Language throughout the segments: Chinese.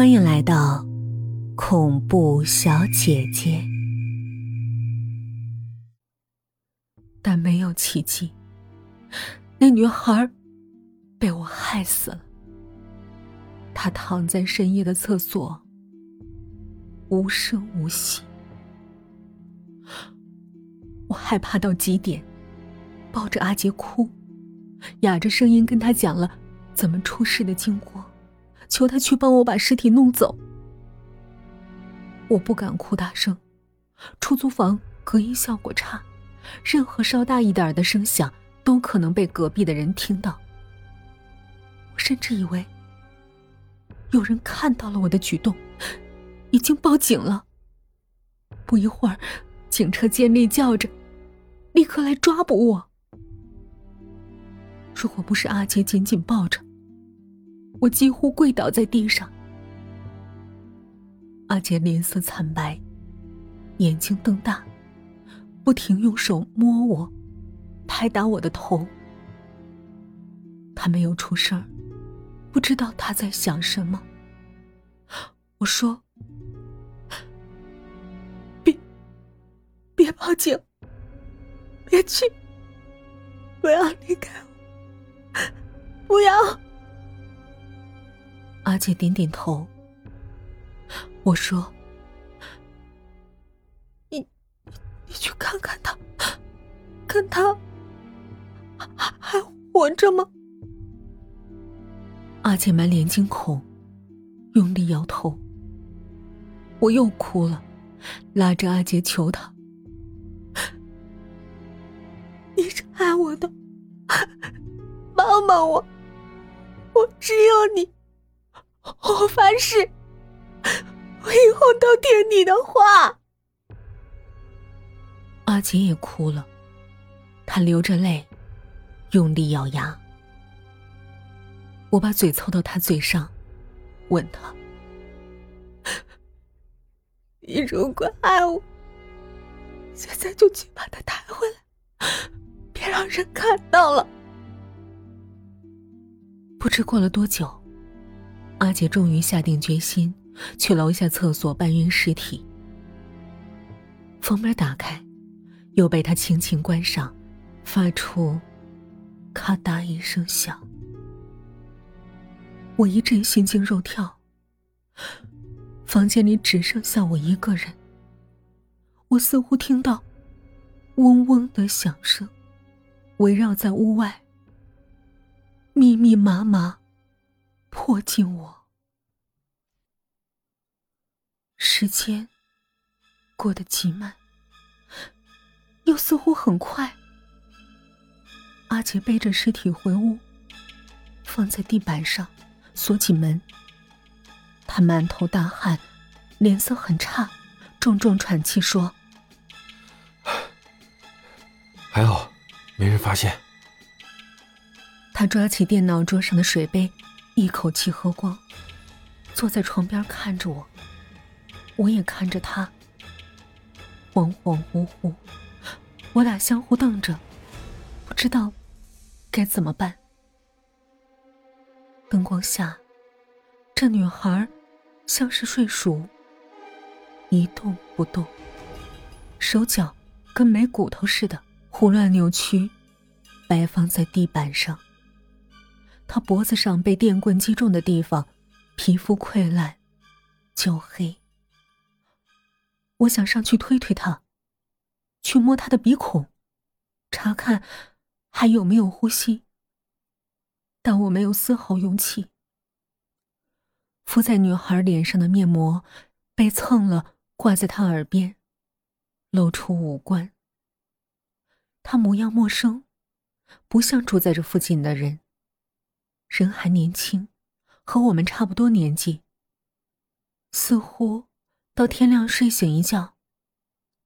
欢迎来到恐怖小姐姐。但没有奇迹，那女孩被我害死了。她躺在深夜的厕所，无声无息。我害怕到极点，抱着阿杰哭，哑着声音跟他讲了怎么出事的经过。求他去帮我把尸体弄走。我不敢哭大声，出租房隔音效果差，任何稍大一点的声响都可能被隔壁的人听到。我甚至以为有人看到了我的举动，已经报警了。不一会儿，警车尖利叫着，立刻来抓捕我。如果不是阿杰紧紧抱着，我几乎跪倒在地上，阿杰脸色惨白，眼睛瞪大，不停用手摸我，拍打我的头。他没有出声不知道他在想什么。我说：“别，别报警，别去，不要离开我，不要。”阿姐点点头。我说：“你，你去看看他，看他还还活着吗？”阿姐满脸惊恐，用力摇头。我又哭了，拉着阿杰求他：“你是爱我的，帮帮我，我只有你。”我发誓，我以后都听你的话。阿杰也哭了，他流着泪，用力咬牙。我把嘴凑到他嘴上，问他：“你如果爱我，现在就去把他抬回来，别让人看到了。”不知过了多久。阿杰终于下定决心，去楼下厕所搬运尸体。房门打开，又被他轻轻关上，发出“咔嗒”一声响。我一阵心惊肉跳。房间里只剩下我一个人。我似乎听到“嗡嗡”的响声，围绕在屋外，密密麻麻。迫近我，时间过得极慢，又似乎很快。阿杰背着尸体回屋，放在地板上，锁起门。他满头大汗，脸色很差，重重喘气说：“还好，没人发现。”他抓起电脑桌上的水杯。一口气喝光，坐在床边看着我，我也看着他，恍恍惚惚，我俩相互瞪着，不知道该怎么办。灯光下，这女孩像是睡熟，一动不动，手脚跟没骨头似的，胡乱扭曲，摆放在地板上。他脖子上被电棍击中的地方，皮肤溃烂，焦黑。我想上去推推他，去摸他的鼻孔，查看还有没有呼吸，但我没有丝毫勇气。敷在女孩脸上的面膜被蹭了，挂在她耳边，露出五官。她模样陌生，不像住在这附近的人。人还年轻，和我们差不多年纪。似乎到天亮睡醒一觉，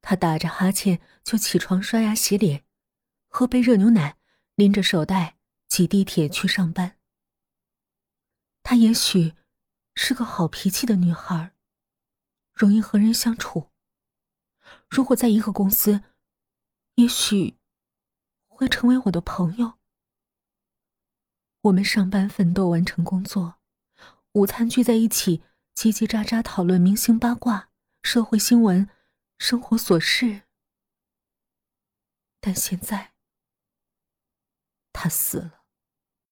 他打着哈欠就起床刷牙洗脸，喝杯热牛奶，拎着手袋挤地铁去上班。她也许是个好脾气的女孩，容易和人相处。如果在一个公司，也许会成为我的朋友。我们上班奋斗完成工作，午餐聚在一起叽叽喳喳讨论明星八卦、社会新闻、生活琐事。但现在，他死了。